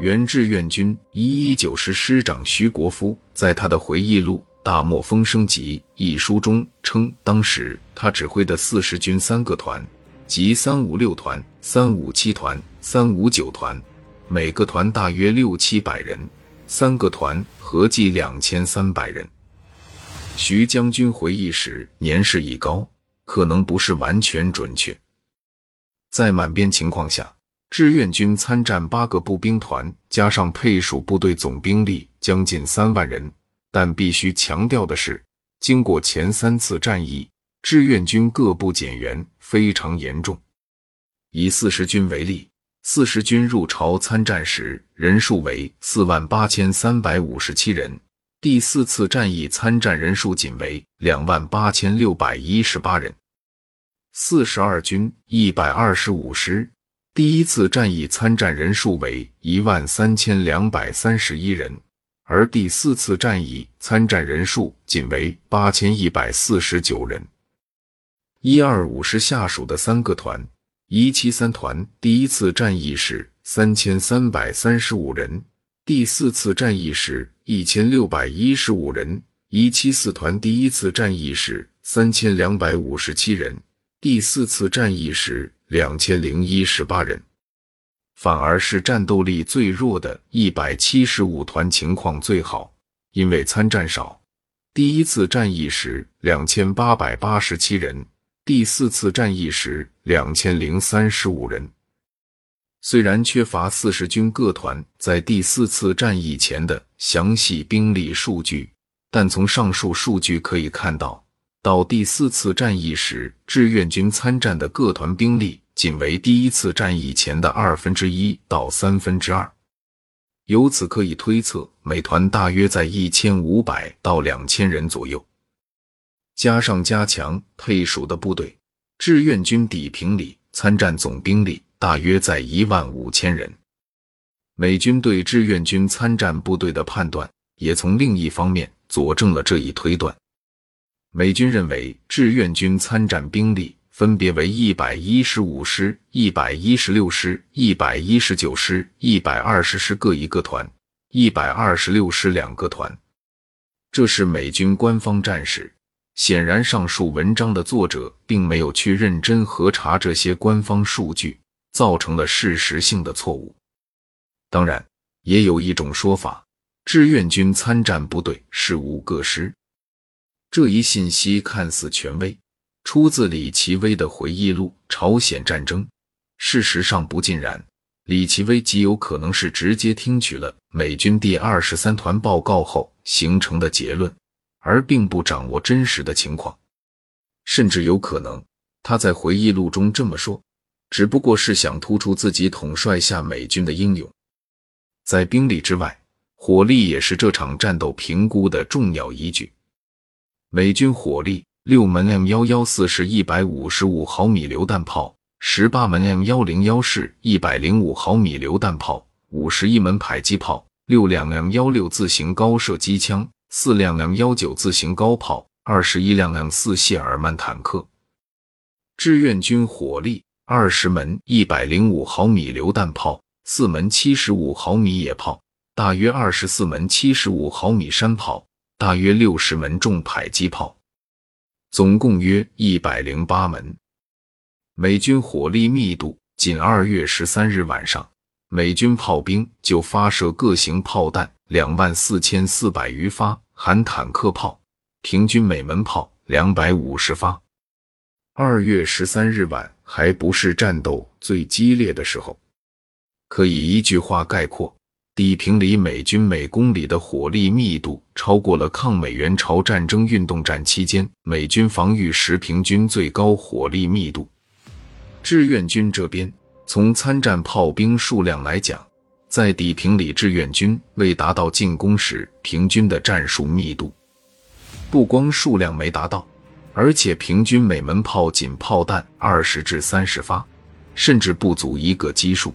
原志愿军一一九师师长徐国夫在他的回忆录《大漠风声集》一书中称，当时他指挥的四十军三个团，即三五六团、三五七团、三五九团，每个团大约六七百人，三个团合计两千三百人。徐将军回忆时年事已高，可能不是完全准确。在满编情况下。志愿军参战八个步兵团，加上配属部队，总兵力将近三万人。但必须强调的是，经过前三次战役，志愿军各部减员非常严重。以四十军为例，四十军入朝参战时人数为四万八千三百五十七人，第四次战役参战人数仅为两万八千六百一十八人。四十二军一百二十五师。第一次战役参战人数为一万三千两百三十一人，而第四次战役参战人数仅为八千一百四十九人。一二五师下属的三个团，一七三团第一次战役时三千三百三十五人，第四次战役时一千六百一十五人；一七四团第一次战役时三千两百五十七人，第四次战役时。两千零一十八人，反而是战斗力最弱的一百七十五团情况最好，因为参战少。第一次战役时两千八百八十七人，第四次战役时两千零三十五人。虽然缺乏四十军各团在第四次战役前的详细兵力数据，但从上述数据可以看到。到第四次战役时，志愿军参战的各团兵力仅为第一次战役前的二分之一到三分之二。由此可以推测，每团大约在一千五百到两千人左右。加上加强配属的部队，志愿军底平里参战总兵力大约在一万五千人。美军对志愿军参战部队的判断，也从另一方面佐证了这一推断。美军认为，志愿军参战兵力分别为一百一十五师、一百一十六师、一百一十九师、一百二十师各一个团，一百二十六师两个团。这是美军官方战史。显然，上述文章的作者并没有去认真核查这些官方数据，造成了事实性的错误。当然，也有一种说法，志愿军参战部队是五个师。这一信息看似权威，出自李奇微的回忆录《朝鲜战争》。事实上不尽然，李奇微极有可能是直接听取了美军第二十三团报告后形成的结论，而并不掌握真实的情况。甚至有可能他在回忆录中这么说，只不过是想突出自己统帅下美军的英勇。在兵力之外，火力也是这场战斗评估的重要依据。美军火力：六门 M 幺幺四式一百五十五毫米榴弹炮，十八门 M 幺零幺式一百零五毫米榴弹炮，五十一门迫击炮，六辆 M 幺六自行高射机枪，四辆 M 幺九自行高炮，二十一辆 M 四谢尔曼坦克。志愿军火力：二十门一百零五毫米榴弹炮，四门七十五毫米野炮，大约二十四门七十五毫米山炮。大约六十门重迫击炮，总共约一百零八门。美军火力密度，仅二月十三日晚上，美军炮兵就发射各型炮弹两万四千四百余发，含坦克炮，平均每门炮两百五十发。二月十三日晚还不是战斗最激烈的时候，可以一句话概括。底平里美军每公里的火力密度超过了抗美援朝战争运动战期间美军防御时平均最高火力密度。志愿军这边，从参战炮兵数量来讲，在底平里志愿军未达到进攻时平均的战术密度，不光数量没达到，而且平均每门炮仅炮弹二十至三十发，甚至不足一个基数。